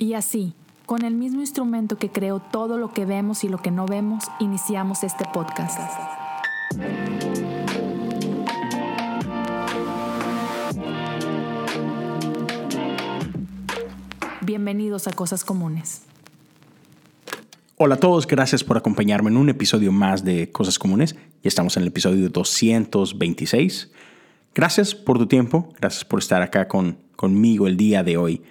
Y así, con el mismo instrumento que creó todo lo que vemos y lo que no vemos, iniciamos este podcast. Bienvenidos a Cosas Comunes. Hola a todos, gracias por acompañarme en un episodio más de Cosas Comunes. Ya estamos en el episodio 226. Gracias por tu tiempo, gracias por estar acá con, conmigo el día de hoy.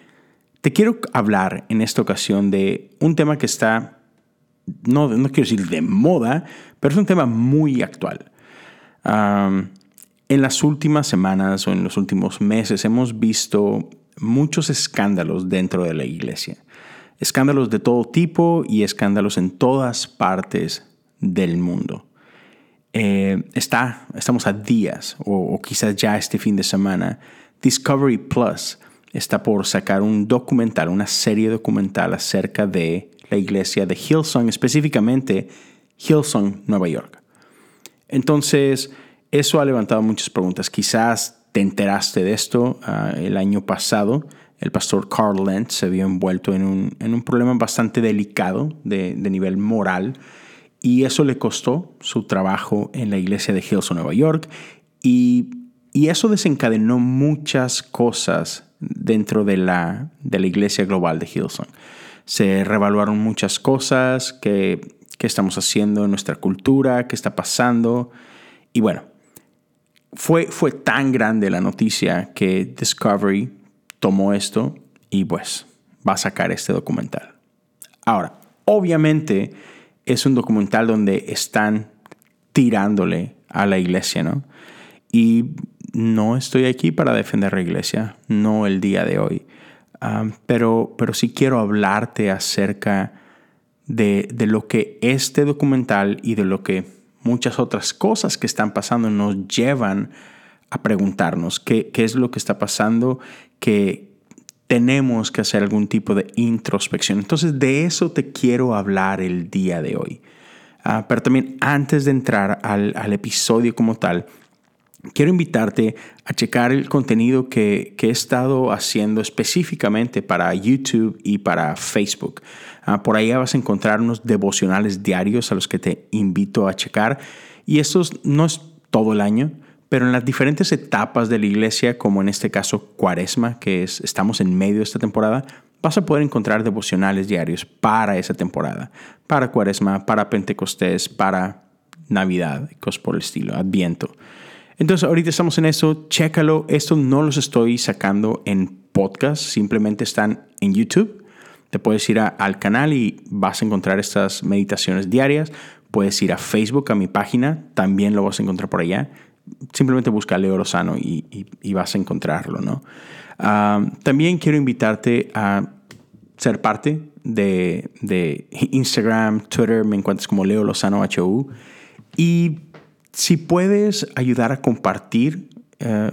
Te quiero hablar en esta ocasión de un tema que está, no, no quiero decir de moda, pero es un tema muy actual. en las últimas semanas o en los últimos meses hemos visto muchos escándalos dentro de la iglesia. Escándalos de todo tipo y escándalos en todas partes del mundo. Eh, está, estamos a días o, o quizás ya este fin de semana. Discovery Plus está por sacar un documental, una serie documental acerca de la iglesia de Hillsong, específicamente Hillsong, Nueva York. Entonces, eso ha levantado muchas preguntas. Quizás te enteraste de esto ah, el año pasado el pastor Carl Lentz se vio envuelto en un, problema bastante delicado de, nivel moral y eso le costó su trabajo en la iglesia de Hillsong, Nueva York y, eso desencadenó muchas cosas dentro de la, de la iglesia global de Hillsong. Se revaluaron muchas cosas que, que estamos haciendo en nuestra cultura, qué está pasando y bueno, fue, fue tan grande la noticia que Discovery tomó esto y pues va a sacar este documental. Ahora, obviamente es un documental donde están tirándole a la iglesia, ¿no? Y no estoy aquí para defender la iglesia, no el día de hoy, ah, pero, pero sí quiero hablarte acerca de, lo que este documental y de lo que muchas otras cosas que están pasando nos llevan a preguntarnos qué, qué es lo que está pasando que tenemos que hacer algún tipo de introspección. Entonces de eso te quiero hablar el día de hoy. Ah, pero también antes de entrar al, episodio como tal, quiero invitarte a checar el contenido que, he estado haciendo específicamente para YouTube y para Facebook. Ah, por ahí vas a encontrar unos devocionales diarios a los que te invito a checar. Y estos no es todo el año, pero en las diferentes etapas de la iglesia, como en este caso Cuaresma, que es, estamos en medio de esta temporada, vas a poder encontrar devocionales diarios para esa temporada, para Cuaresma, para Pentecostés, para Navidad, cosas por el estilo, Adviento. Entonces ahorita estamos en eso, chécalo, esto no los estoy sacando en podcast, simplemente están en YouTube. Te puedes ir al canal y vas a encontrar estas meditaciones diarias. Puedes ir a Facebook, a mi página, también lo vas a encontrar por allá simplemente busca Leo Lozano y, vas a encontrarlo, ¿no? Ah, también quiero invitarte a ser parte de, Instagram, Twitter, me encuentras como Leo Lozano HU. Y si puedes ayudar a compartir eh,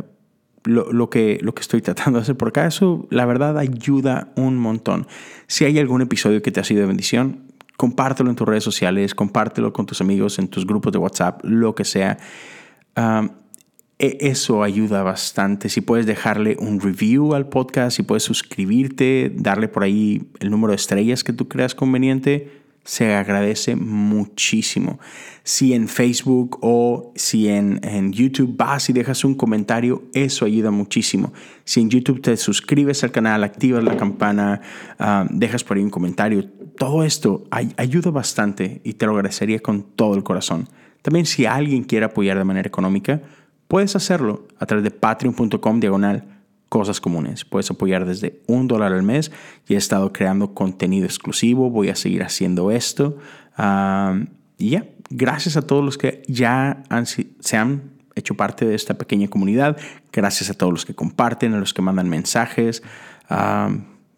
lo, que, lo que estoy tratando de hacer por acá, eso la verdad ayuda un montón. Si hay algún episodio que te ha sido de bendición, compártelo en tus redes sociales, compártelo con tus amigos, en tus grupos de WhatsApp, lo que sea. E, eso ayuda bastante. Si puedes dejarle un review al podcast, si puedes suscribirte, darle por ahí el número de estrellas que tú creas conveniente, se agradece muchísimo. Si en Facebook o si en, YouTube vas y dejas un comentario, eso ayuda muchísimo. Si en YouTube te suscribes al canal, activas la campana, dejas por ahí un comentario, todo esto ayuda bastante y te lo agradecería con todo el corazón. También si alguien quiere apoyar de manera económica, puedes hacerlo a través de patreon.com diagonal cosas comunes. Puedes apoyar desde un dólar al mes y he estado creando contenido exclusivo. Voy a seguir haciendo esto. y ya, gracias a todos los que ya se han hecho parte de esta pequeña comunidad. Gracias a todos los que comparten, a los que mandan mensajes.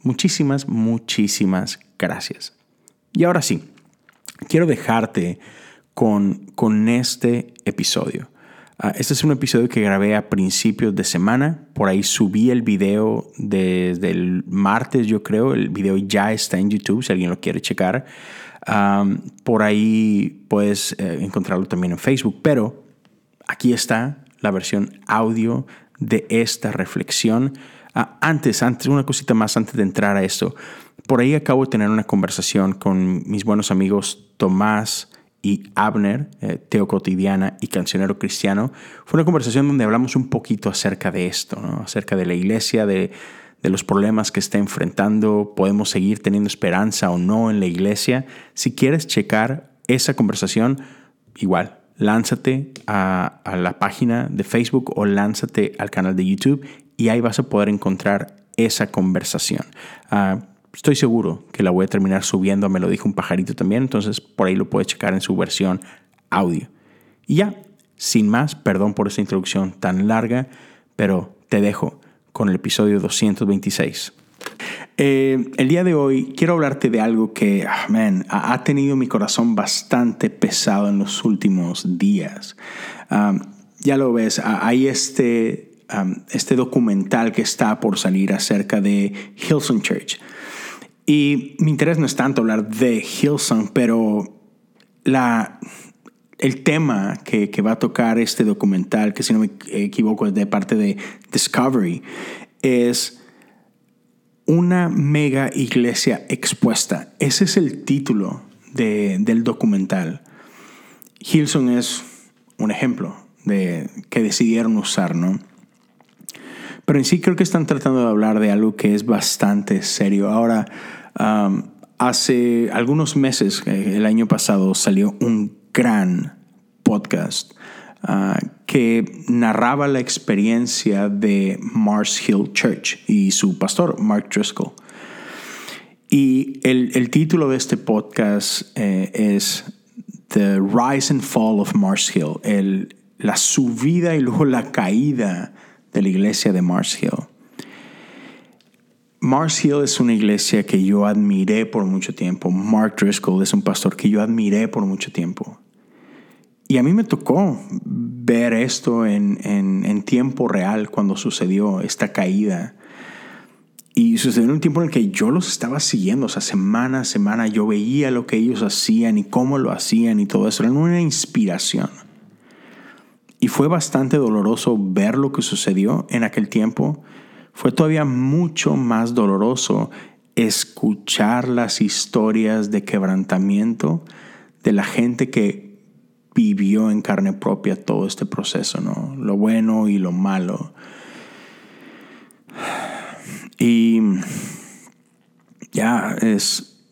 muchísimas, muchísimas gracias. Y ahora sí, quiero dejarte con, este episodio. Ah, este es un episodio que grabé a principios de semana. Por ahí subí el video desde el martes, yo creo. El video ya está en YouTube si alguien lo quiere checar. por ahí puedes eh, encontrarlo también en Facebook. Pero aquí está la versión audio de esta reflexión. Ah, antes, antes, una cosita más antes de entrar a esto. por ahí acabo de tener una conversación con mis buenos amigos Tomás y Abner, eh, Teo Cotidiana y Cancionero Cristiano. Fue una conversación donde hablamos un poquito acerca de esto, acerca de la iglesia, de, los problemas que está enfrentando, podemos seguir teniendo esperanza o no en la iglesia. Si quieres checar esa conversación, igual, lánzate a, la página de Facebook o lánzate al canal de YouTube y ahí vas a poder encontrar esa conversación. Ah, estoy seguro que la voy a terminar subiendo, me lo dijo un pajarito también, entonces por ahí lo puedes checar en su versión audio. Y ya, sin más, perdón por esta introducción tan larga, pero te dejo con el episodio 226. Eh, el día de hoy quiero hablarte de algo que ah, ha tenido mi corazón bastante pesado en los últimos días. ya lo ves, hay este, este documental que está por salir acerca de Hillsong Church. Y mi interés no es tanto hablar de Hillsong, pero la, el tema que, va a tocar este documental, que si no me equivoco es de parte de Discovery, es una mega iglesia expuesta. Ese es el título del documental. Hilson es un ejemplo de que decidieron usar, ¿no? Pero en sí creo que están tratando de hablar de algo que es bastante serio. Ahora, hace algunos meses, eh, el año pasado, salió un gran podcast uh, que narraba la experiencia de Mars Hill Church y su pastor, Mark Driscoll. Y el, el título de este podcast eh, es The Rise and Fall of Mars Hill, el, la subida y luego la caída de la iglesia de Mars Hill. Mars Hill es una iglesia que yo admiré por mucho tiempo. Mark Driscoll es un pastor que yo admiré por mucho tiempo. Y a mí me tocó ver esto en, en, tiempo real cuando sucedió esta caída. Y sucedió en un tiempo en el que yo los estaba siguiendo, o sea, semana a semana yo veía lo que ellos hacían y cómo lo hacían y todo eso. Era una inspiración. Y fue bastante doloroso ver lo que sucedió en aquel tiempo. Fue todavía mucho más doloroso escuchar las historias de quebrantamiento de la gente que vivió en carne propia todo este proceso, ¿no? Lo bueno y lo malo. Y ya es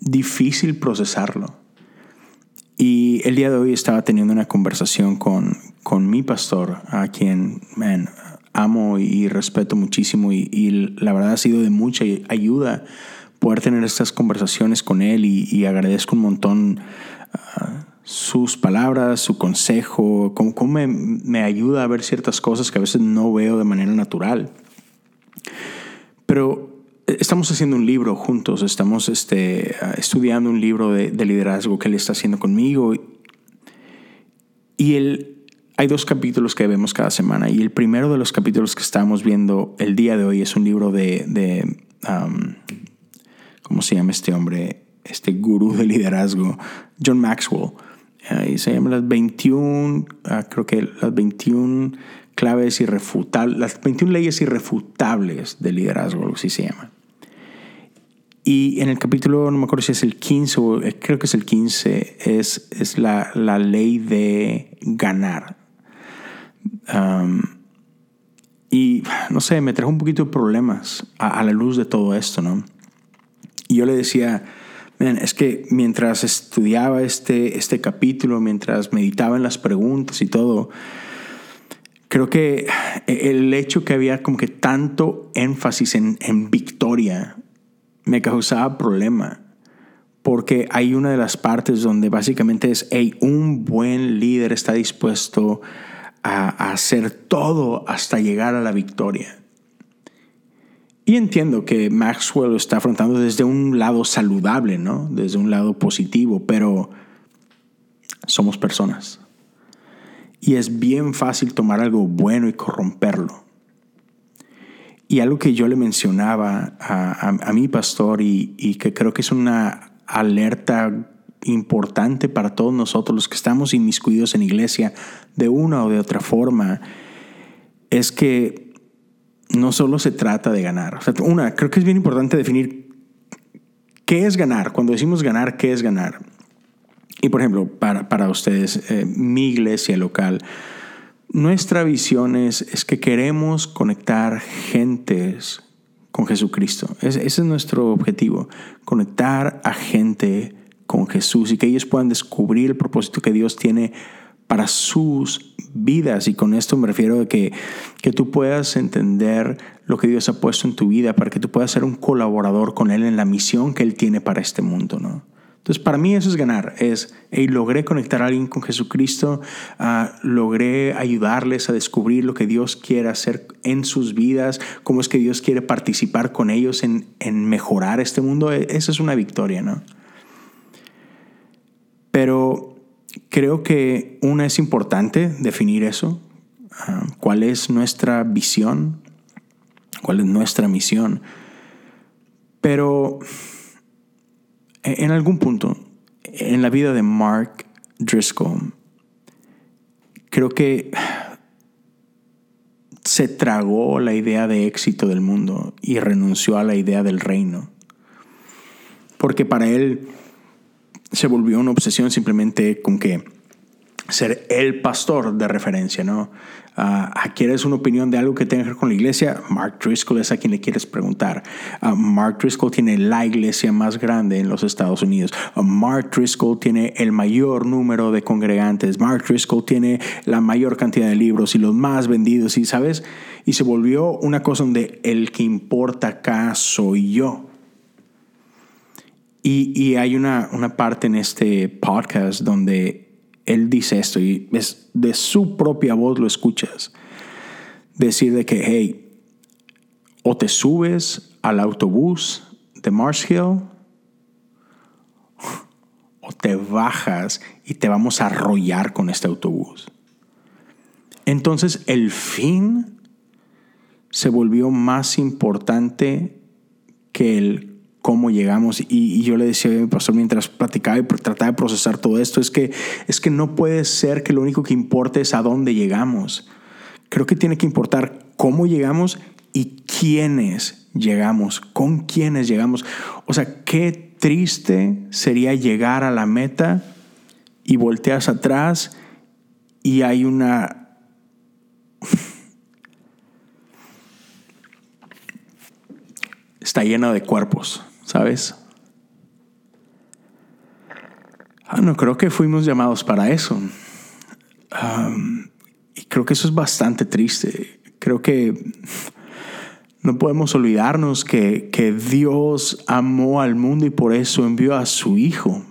difícil procesarlo. Y el día de hoy estaba teniendo una conversación con, con mi pastor, a quien amo y respeto muchísimo. Y, la verdad ha sido de mucha ayuda poder tener estas conversaciones con él y, agradezco un montón ah, sus palabras, su consejo, cómo, me, ayuda a ver ciertas cosas que a veces no veo de manera natural. Pero estamos haciendo un libro juntos, estamos este, estudiando un libro de, liderazgo que él está haciendo conmigo. Y él, hay dos capítulos que vemos cada semana. Y el primero de los capítulos que estamos viendo el día de hoy es un libro de, de ¿cómo se llama este hombre? Este gurú de liderazgo, John Maxwell y se llama las 21, ah, creo que las 21 claves irrefutables, las 21 leyes irrefutables del liderazgo, así se llama. Y en el capítulo, no me acuerdo si es el 15 o eh, creo que es el 15, es, es la, la ley de ganar. y no sé, me trajo un poquito de problemas a, a la luz de todo esto, ¿no? Y yo le decía, es que mientras estudiaba este, este capítulo, mientras meditaba en las preguntas y todo, creo que el hecho que había como que tanto énfasis en, en victoria me causaba problema. Porque hay una de las partes donde básicamente es, hey, un buen líder está dispuesto a hacer todo hasta llegar a la victoria. Y entiendo que Maxwell lo está afrontando desde un lado saludable, ¿no? Desde un lado positivo, pero somos personas. Y es bien fácil tomar algo bueno y corromperlo. Y algo que yo le mencionaba a, mi pastor y, y que creo que es una alerta importante para todos nosotros los que estamos inmiscuidos en iglesia de una o de otra forma, es que no solo se trata de ganar. una, creo que es bien importante definir ¿qué es ganar? Cuando decimos ganar, ¿qué es ganar? Y por ejemplo, para, para ustedes, eh, mi iglesia local, nuestra visión es, es que queremos conectar gentes con Jesucristo. ese es nuestro objetivo, conectar a gente con Jesús y que ellos puedan descubrir el propósito que Dios tiene para sus vidas. Y con esto me refiero a que, que tú puedas entender lo que Dios ha puesto en tu vida para que tú puedas ser un colaborador con Él en la misión que Él tiene para este mundo. ¿no? Entonces, para mí eso es ganar, es, hey, logré conectar a alguien con Jesucristo, uh, logré ayudarles a descubrir lo que Dios quiere hacer en sus vidas, cómo es que Dios quiere participar con ellos en, en mejorar este mundo, e, esa es una victoria, ¿no? Pero creo que una es importante definir eso, uh, cuál es nuestra visión, cuál es nuestra misión, pero en algún punto en la vida de Mark Driscoll, creo que se tragó la idea de éxito del mundo y renunció a la idea del reino. Porque para él se volvió una obsesión simplemente con que ser el pastor de referencia, ¿no? Uh, ¿Quieres una opinión de algo que tenga que ver con la iglesia? Mark Driscoll es a quien le quieres preguntar. Uh, Mark Driscoll tiene la iglesia más grande en los Estados Unidos. Mark Driscoll tiene el mayor número de congregantes. Mark Driscoll tiene la mayor cantidad de libros y los más vendidos. Y sabes, y se volvió una cosa donde el que importa acá soy yo. Y, y hay una, una parte en este podcast donde él dice esto y es de su propia voz lo escuchas. Decir de que, hey, o te subes al autobús de Mars Hill o te bajas y te vamos a arrollar con este autobús. Entonces el fin se volvió más importante que el cómo llegamos. Y, yo le decía a mi pastor mientras platicaba y trataba de procesar todo esto, es que, es que no puede ser que lo único que importe es a dónde llegamos. Creo que tiene que importar cómo llegamos y quiénes llegamos, con quiénes llegamos. O sea, qué triste sería llegar a la meta y volteas atrás y hay una... Está llena de cuerpos. ¿Sabes? Ah, no, creo que fuimos llamados para eso. y creo que eso es bastante triste. Creo que no podemos olvidarnos que, que Dios amó al mundo y por eso envió a su Hijo.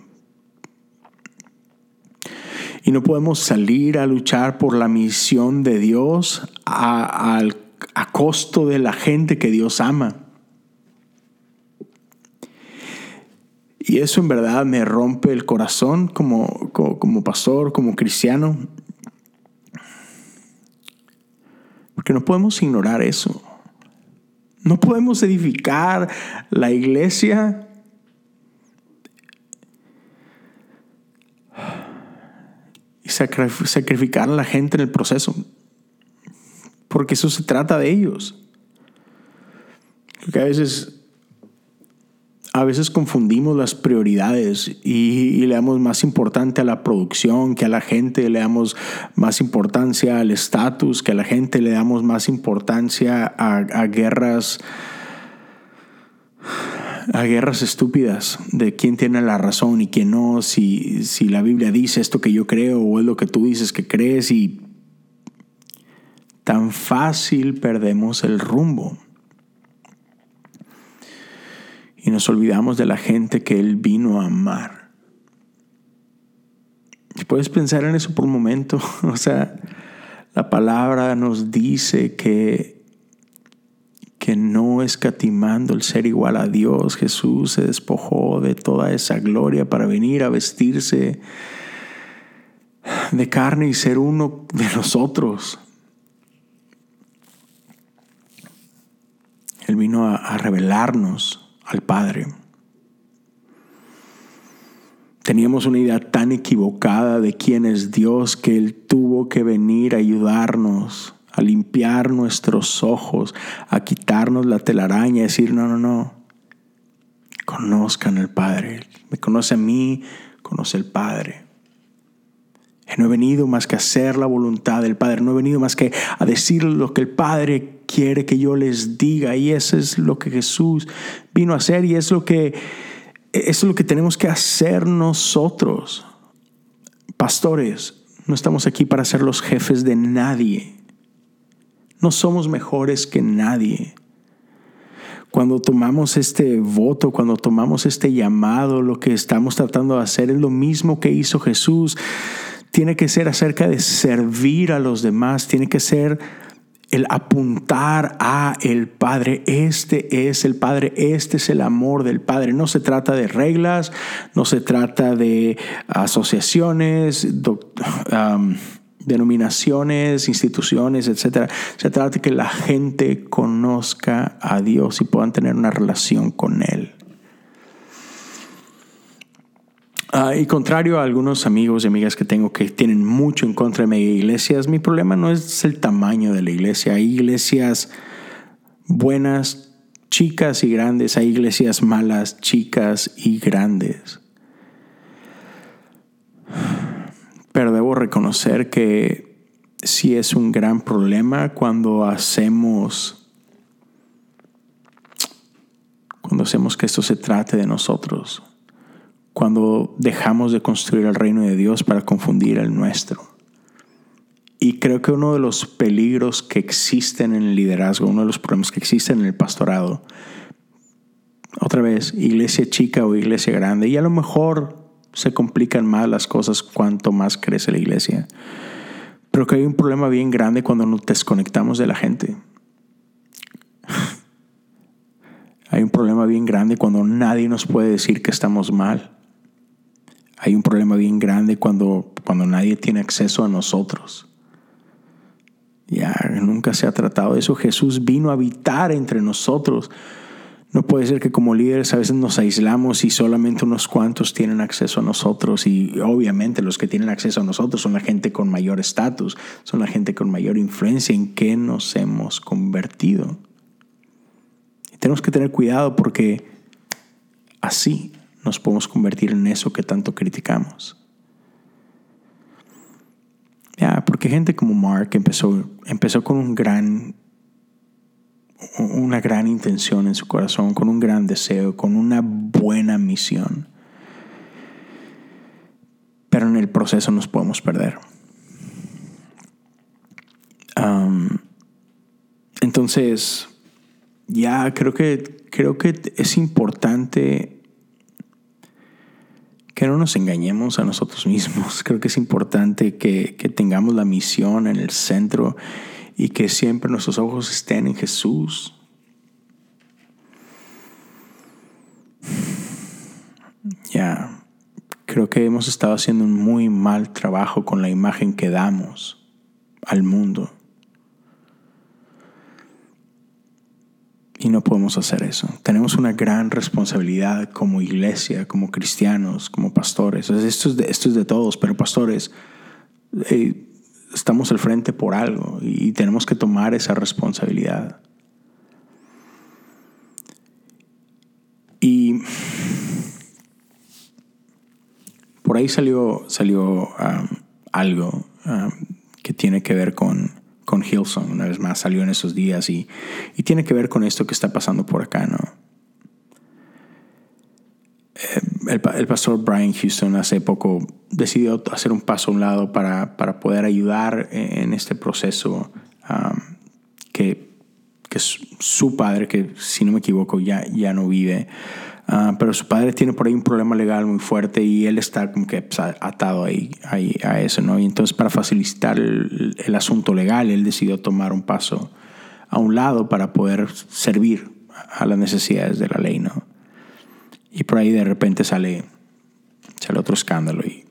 Y no podemos salir a luchar por la misión de Dios a, a costo de la gente que Dios ama. Y eso en verdad me rompe el corazón como, como, pastor, como cristiano. Porque no podemos ignorar eso. No podemos edificar la iglesia y sacrificar a la gente en el proceso. Porque eso se trata de ellos. Porque a veces a veces confundimos las prioridades y, le damos más importancia a la producción que a la gente, le damos más importancia al estatus que a la gente, le damos más importancia a, guerras a guerras estúpidas de quién tiene la razón y quién no, si, si la Biblia dice esto que yo creo o es lo que tú dices que crees y tan fácil perdemos el rumbo y nos olvidamos de la gente que Él vino a amar. Y puedes pensar en eso por un momento. O sea, la palabra nos dice que, que no escatimando el ser igual a Dios, Jesús se despojó de toda esa gloria para venir a vestirse de carne y ser uno de nosotros. Él vino a, a revelarnos al Padre. Teníamos una idea tan equivocada de quién es Dios que Él tuvo que venir a ayudarnos, a limpiar nuestros ojos, a quitarnos la telaraña, y decir, no, no, no, conozcan al Padre. Me conoce a mí, conoce al Padre. No he venido más que a hacer la voluntad del Padre. No he venido más que a decir lo que el Padre quiere que yo les diga. Y eso es lo que Jesús vino a hacer y es lo que, es lo que tenemos que hacer nosotros. Pastores, no estamos aquí para ser los jefes de nadie. No somos mejores que nadie. Cuando tomamos este voto, cuando tomamos este llamado, lo que estamos tratando de hacer es lo mismo que hizo Jesús. Tiene que ser acerca de servir a los demás, tiene que ser el apuntar a el Padre. Este es el Padre, este es el amor del Padre. No se trata de reglas, no se trata de asociaciones, denominaciones, instituciones, etc. Se trata de que la gente conozca a Dios y puedan tener una relación con Él. Ah, y contrario a algunos amigos y amigas que tengo que tienen mucho en contra de mi iglesias, mi problema no es el tamaño de la iglesia. Hay iglesias buenas, chicas y grandes. Hay iglesias malas, chicas y grandes. Pero debo reconocer que sí es un gran problema cuando hacemos cuando hacemos que esto se trate de nosotros cuando dejamos de construir el reino de Dios para confundir el nuestro. Y creo que uno de los peligros que existen en el liderazgo, uno de los problemas que existen en el pastorado, otra vez, iglesia chica o iglesia grande, y a lo mejor se complican más las cosas cuanto más crece la iglesia. Pero que hay un problema bien grande cuando nos desconectamos de la gente. hay un problema bien grande cuando nadie nos puede decir que estamos mal. Hay un problema bien grande cuando, cuando nadie tiene acceso a nosotros. Ya nunca se ha tratado de eso. Jesús vino a habitar entre nosotros. No puede ser que como líderes a veces nos aislamos y solamente unos cuantos tienen acceso a nosotros y obviamente los que tienen acceso a nosotros son la gente con mayor estatus, son la gente con mayor influencia en que nos hemos convertido. Y tenemos que tener cuidado porque así nos podemos convertir en eso que tanto criticamos. Ya, porque gente como Mark empezó, empezó con un gran, una gran intención en su corazón, con un gran deseo, con una buena misión. Pero en el proceso nos podemos perder. entonces, ya creo que, creo que es importante que no nos engañemos a nosotros mismos. Creo que es importante que, tengamos la misión en el centro y que siempre nuestros ojos estén en Jesús. Ya, creo que hemos estado haciendo un muy mal trabajo con la imagen que damos al mundo. No podemos hacer eso. Tenemos una gran responsabilidad como iglesia, como cristianos, como pastores. Esto es de, esto es de todos, pero pastores, eh, estamos al frente por algo y tenemos que tomar esa responsabilidad. Y por ahí salió, salió um, algo um, que tiene que ver con con Hilson, una vez más salió en esos días y, tiene que ver con esto que está pasando por acá, ¿no? Eh, el, pastor Brian Houston hace poco decidió hacer un paso a un lado para, poder ayudar en este proceso um, que, que su padre, que si no me equivoco ya, ya no vive, Ah, pero su padre tiene por ahí un problema legal muy fuerte y él está como que pues, atado ahí, a eso, ¿no? Y entonces para facilitar el, asunto legal, él decidió tomar un paso a un lado para poder servir a las necesidades de la ley, ¿no? Y por ahí de repente sale, sale otro escándalo y,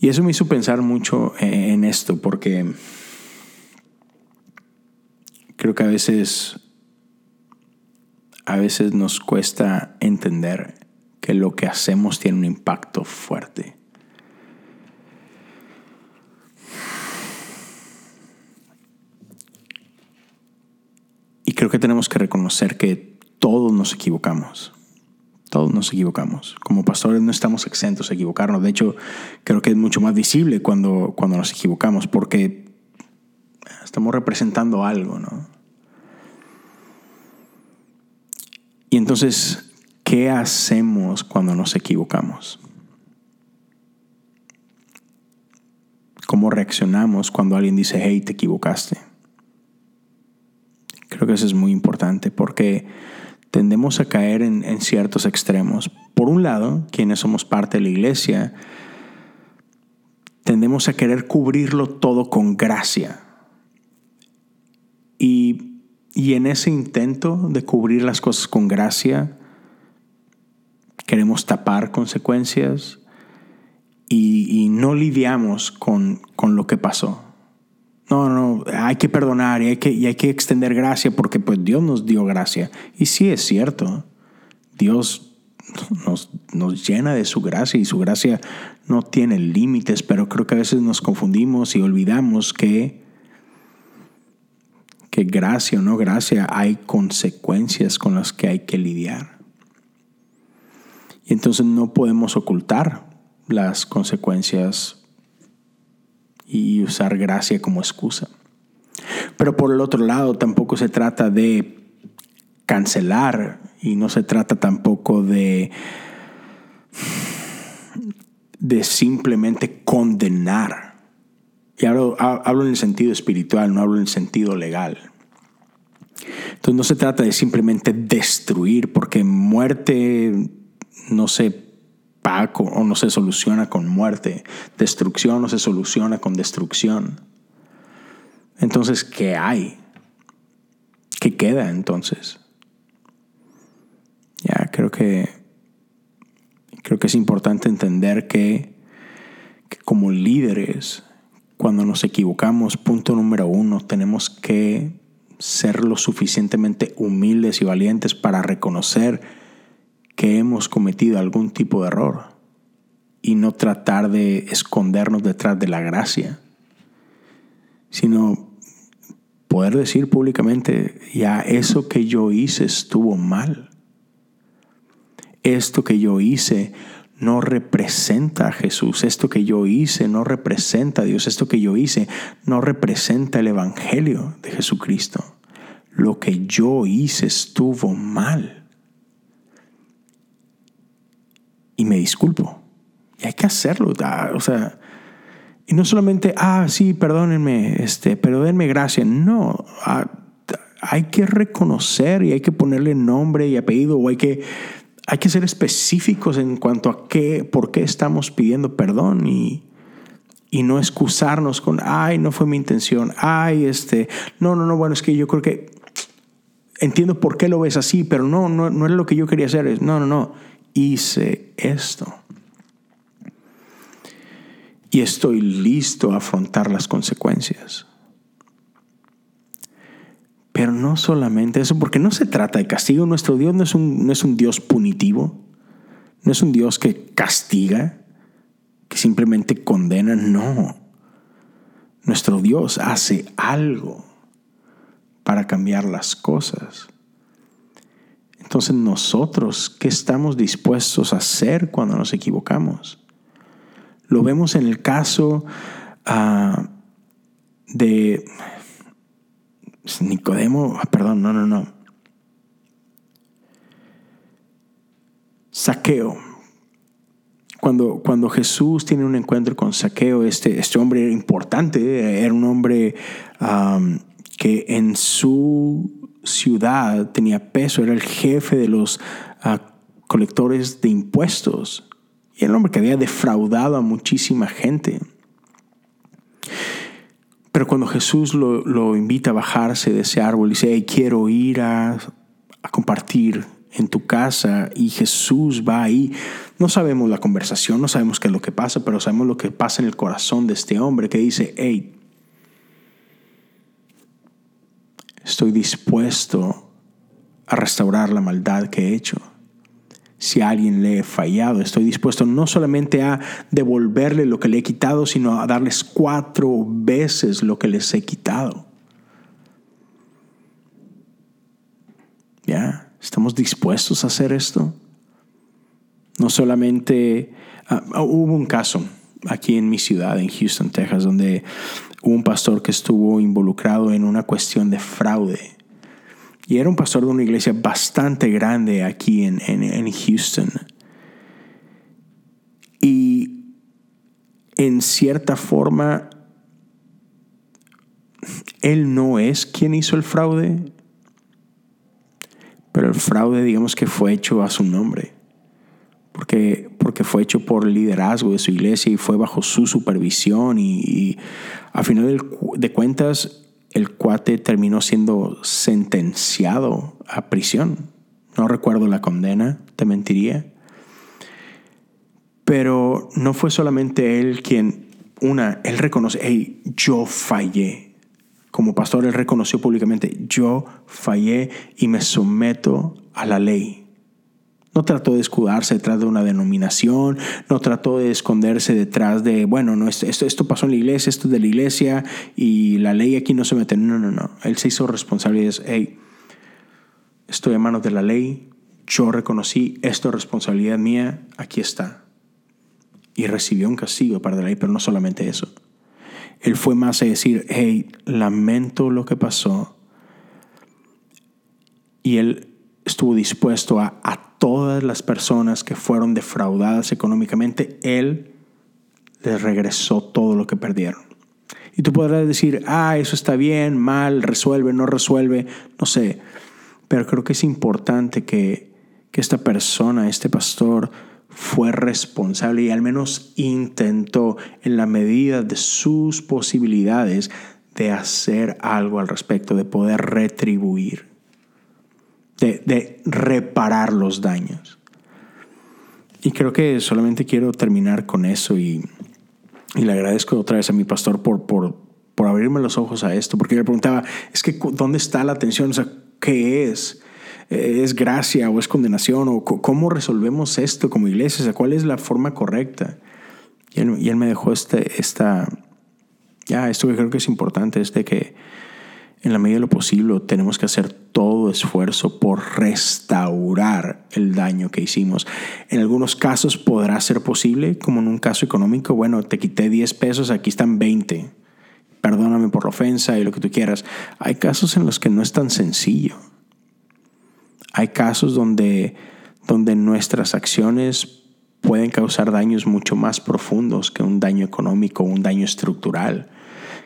y eso me hizo pensar mucho en esto porque creo que a veces a veces nos cuesta entender que lo que hacemos tiene un impacto fuerte. Y creo que tenemos que reconocer que todos nos equivocamos. Todos nos equivocamos. Como pastores no estamos exentos a equivocarnos. De hecho, creo que es mucho más visible cuando, cuando nos equivocamos porque estamos representando algo, ¿no? Y entonces, ¿qué hacemos cuando nos equivocamos? ¿Cómo reaccionamos cuando alguien dice, hey, te equivocaste? Creo que eso es muy importante porque tendemos a caer en, ciertos extremos. Por un lado, quienes somos parte de la iglesia, tendemos a querer cubrirlo todo con gracia. Y, en ese intento de cubrir las cosas con gracia, queremos tapar consecuencias y, no lidiamos con, con lo que pasó. No, no, hay que perdonar y hay que, y hay que extender gracia porque pues Dios nos dio gracia. Y sí es cierto, Dios nos, nos llena de su gracia y su gracia no tiene límites, pero creo que a veces nos confundimos y olvidamos que, que gracia o no gracia hay consecuencias con las que hay que lidiar. Y entonces no podemos ocultar las consecuencias y usar gracia como excusa. Pero por el otro lado, tampoco se trata de cancelar y no se trata tampoco de, de simplemente condenar. Y hablo, hablo en el sentido espiritual, no hablo en el sentido legal. Entonces no se trata de simplemente destruir, porque muerte no se o no se soluciona con muerte. Destrucción no se soluciona con destrucción. Entonces, ¿qué hay? ¿Qué queda entonces? Ya, creo que creo que es importante entender que como líderes, cuando nos equivocamos, punto número uno, tenemos que ser lo suficientemente humildes y valientes para reconocer que hemos cometido algún tipo de error y no tratar de escondernos detrás de la gracia, sino poder decir públicamente, ya eso que yo hice estuvo mal. Esto que yo hice no representa a Jesús. Esto que yo hice no representa a Dios. Esto que yo hice no representa el Evangelio de Jesucristo. Lo que yo hice estuvo mal. y me disculpo. Y hay que hacerlo. O sea, y no solamente, ah, sí, perdónenme, este, pero denme gracia. No, hay que reconocer y hay que ponerle nombre y apellido o hay que, hay que ser específicos en cuanto a qué, por qué estamos pidiendo perdón y, y no excusarnos con, ay, no fue mi intención, ay, este, no, no, no, bueno, es que yo creo que entiendo por qué lo ves así, pero no, no, no es lo que yo quería hacer. No, no, no hice esto. Y estoy listo a afrontar las consecuencias. Pero no solamente eso, porque no se trata de castigo. Nuestro Dios no es un, no es un Dios punitivo, no es un Dios que castiga, que simplemente condena, no. Nuestro Dios hace algo para cambiar las cosas. Entonces nosotros, ¿qué estamos dispuestos a hacer cuando nos equivocamos? Lo vemos en el caso ah, de Nicodemo, ah, perdón, no, no, no. Saqueo. Cuando, cuando Jesús tiene un encuentro con Saqueo, este, este hombre importante, era un hombre que en su ciudad tenía peso, era el jefe de los ah, colectores de impuestos y era el hombre que había defraudado a muchísima gente. Pero cuando Jesús lo, invita a bajarse de ese árbol, dice, quiero ir a, a compartir en tu casa y Jesús va ahí. No sabemos la conversación, no sabemos qué es lo que pasa, pero sabemos lo que pasa en el corazón de este hombre que dice, hey, estoy dispuesto a restaurar la maldad que he hecho. Si a alguien le he fallado, estoy dispuesto no solamente a devolverle lo que le he quitado, sino a darles cuatro veces lo que les he quitado. ¿Ya? ¿Estamos dispuestos a hacer esto? No solamente ah, hubo un caso aquí en mi ciudad, en Houston, Texas, donde hubo un pastor que estuvo involucrado en una cuestión de fraude. Y era un pastor de una iglesia bastante grande aquí en, en Houston. Y en cierta forma, él no es quien hizo el fraude, pero el fraude digamos que fue hecho a su nombre porque, porque fue hecho por liderazgo de su iglesia y fue bajo su supervisión y, a final de cuentas el cuate terminó siendo sentenciado a prisión. No recuerdo la condena, te mentiría. Pero no fue solamente él quien, una, él reconoce, hey, yo fallé. Como pastor, él reconoció públicamente, yo fallé y me someto a la ley no trató de escudarse detrás de una denominación, no trató de esconderse detrás de, bueno, no, esto, esto pasó en la iglesia, esto es de la iglesia y la ley aquí no se mete. No, no, no. Él se hizo responsable y es, hey, estoy a manos de la ley, yo reconocí, esto es responsabilidad mía, aquí está. Y recibió un castigo para la ley, pero no solamente eso. Él fue más a decir, hey, lamento lo que pasó. Y él estuvo dispuesto a, a todas las personas que fueron defraudadas económicamente, Él les regresó todo lo que perdieron. Y tú podrás decir, ah, eso está bien, mal, resuelve, no resuelve, no sé. Pero creo que es importante que, que esta persona, este pastor, fue responsable y al menos intentó en la medida de sus posibilidades de hacer algo al respecto, de poder retribuir de, reparar los daños. Y creo que solamente quiero terminar con eso y, le agradezco otra vez a mi pastor por, por, por abrirme los ojos a esto, porque le preguntaba, es que ¿dónde está la atención? O sea, ¿qué es? ¿Es gracia o es condenación? ¿O cómo resolvemos esto como iglesia? O sea, ¿cuál es la forma correcta? Y él, y él me dejó este, esta, ya, esto que creo que es importante, es de que en la medida de lo posible tenemos que hacer todo esfuerzo por restaurar el daño que hicimos. En algunos casos podrá ser posible, como en un caso económico, bueno, te quité 10 pesos, aquí están 20. Perdóname por la ofensa y lo que tú quieras. Hay casos en los que no es tan sencillo. Hay casos donde, donde nuestras acciones pueden causar daños mucho más profundos que un daño económico, un daño estructural.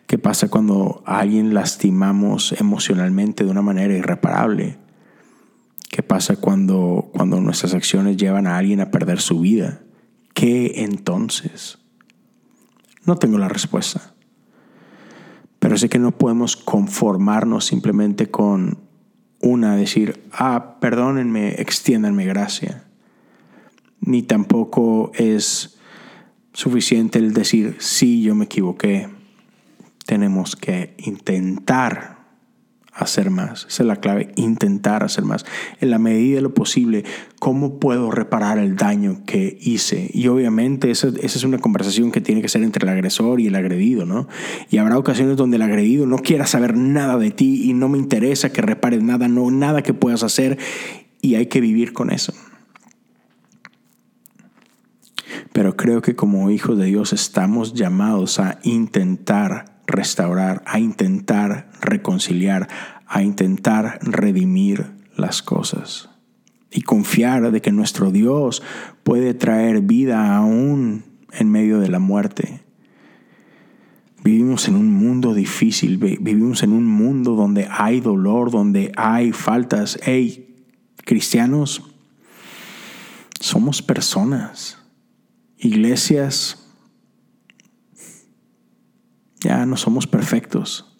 ¿Qué pasa cuando a alguien lastimamos emocionalmente de una manera irreparable? ¿Qué pasa cuando, cuando nuestras acciones llevan a alguien a perder su vida? ¿Qué entonces? No tengo la respuesta. Pero sé que no podemos conformarnos simplemente con una, decir, ah, perdónenme, extiéndanme gracia. Ni tampoco es suficiente el decir, sí, yo me equivoqué, tenemos que intentar hacer más. Esa es la clave, intentar hacer más. En la medida de lo posible, ¿cómo puedo reparar el daño que hice? Y obviamente esa, es una conversación que tiene que ser entre el agresor y el agredido, ¿no? Y habrá ocasiones donde el agredido no quiera saber nada de ti y no me interesa que repares nada, no, nada que puedas hacer y hay que vivir con eso. Pero creo que como hijos de Dios estamos llamados a intentar restaurar, a intentar reconciliar, a intentar redimir las cosas. Y confiar de que nuestro Dios puede traer vida aún en medio de la muerte. Vivimos en un mundo difícil, vivimos en un mundo donde hay dolor, donde hay faltas. Hey, cristianos, somos personas. Iglesias ya no somos perfectos.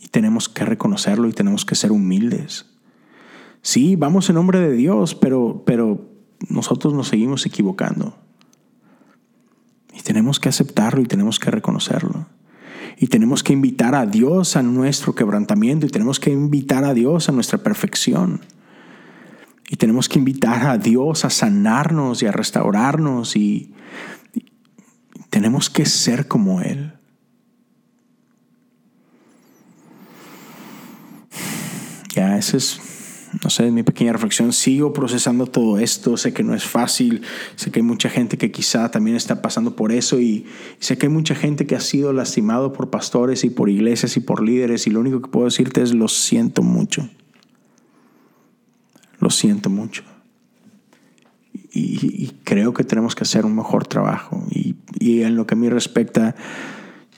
Y tenemos que reconocerlo y tenemos que ser humildes. Sí, vamos en nombre de Dios, pero, pero nosotros nos seguimos equivocando. Y tenemos que aceptarlo y tenemos que reconocerlo. Y tenemos que invitar a Dios a nuestro quebrantamiento y tenemos que invitar a Dios a nuestra perfección. Y tenemos que invitar a Dios a sanarnos y a restaurarnos y, tenemos que ser como Él. Ya, ese es, no sé, mi pequeña reflexión, sigo procesando todo esto, sé que no es fácil, sé que hay mucha gente que quizá también está pasando por eso y sé que hay mucha gente que ha sido lastimado por pastores y por iglesias y por líderes y lo único que puedo decirte es lo siento mucho, lo siento mucho. Y, creo que tenemos que hacer un mejor trabajo y, y en lo que a mí respecta,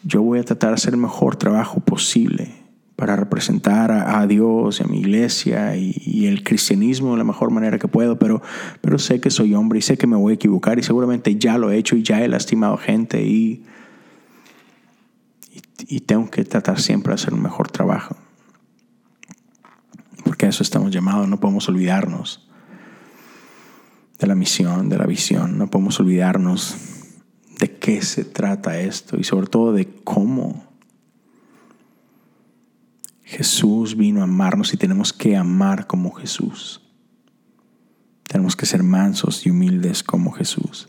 yo voy a tratar de hacer el mejor trabajo posible para representar a, Dios y a mi iglesia y, el cristianismo de la mejor manera que puedo, pero, pero sé que soy hombre y sé que me voy a equivocar y seguramente ya lo he hecho y ya he lastimado gente y, y, tengo que tratar siempre de hacer un mejor trabajo. Porque a eso estamos llamados, no podemos olvidarnos de la misión, de la visión, no podemos olvidarnos de qué se trata esto y sobre todo de cómo Jesús vino a amarnos y tenemos que amar como Jesús. Tenemos que ser mansos y humildes como Jesús.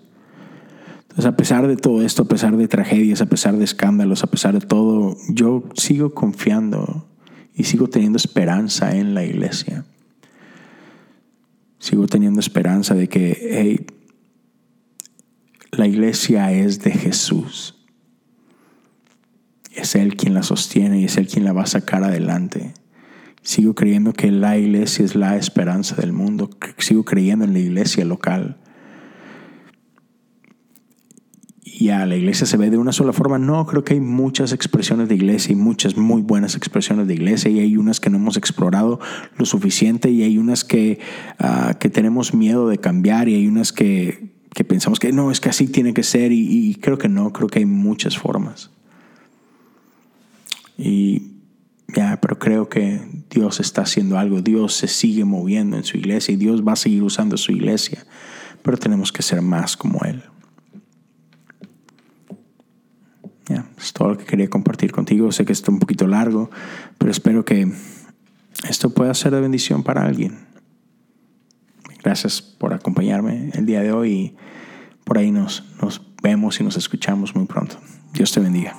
Entonces, a pesar de todo esto, a pesar de tragedias, a pesar de escándalos, a pesar de todo, yo sigo confiando y sigo teniendo esperanza en la iglesia. Sigo teniendo esperanza de que la iglesia es de Jesús es Él quien la sostiene y es Él quien la va a sacar adelante. Sigo creyendo que la iglesia es la esperanza del mundo. Sigo creyendo en la iglesia local. Y a la iglesia se ve de una sola forma. No, creo que hay muchas expresiones de iglesia y muchas muy buenas expresiones de iglesia. Y hay unas que no hemos explorado lo suficiente y hay unas que, ah, que tenemos miedo de cambiar y hay unas que, pensamos que no, es que así tiene que ser. y creo que no, creo que hay muchas formas. Y ya, pero creo que Dios está haciendo algo, Dios se sigue moviendo en su iglesia y Dios va a seguir usando su iglesia, pero tenemos que ser más como Él. Es todo lo que quería compartir contigo. Sé que esto es un poquito largo, pero espero que esto pueda ser de bendición para alguien. Gracias por acompañarme el día de hoy y por ahí nos, nos vemos y nos escuchamos muy pronto. Dios te bendiga.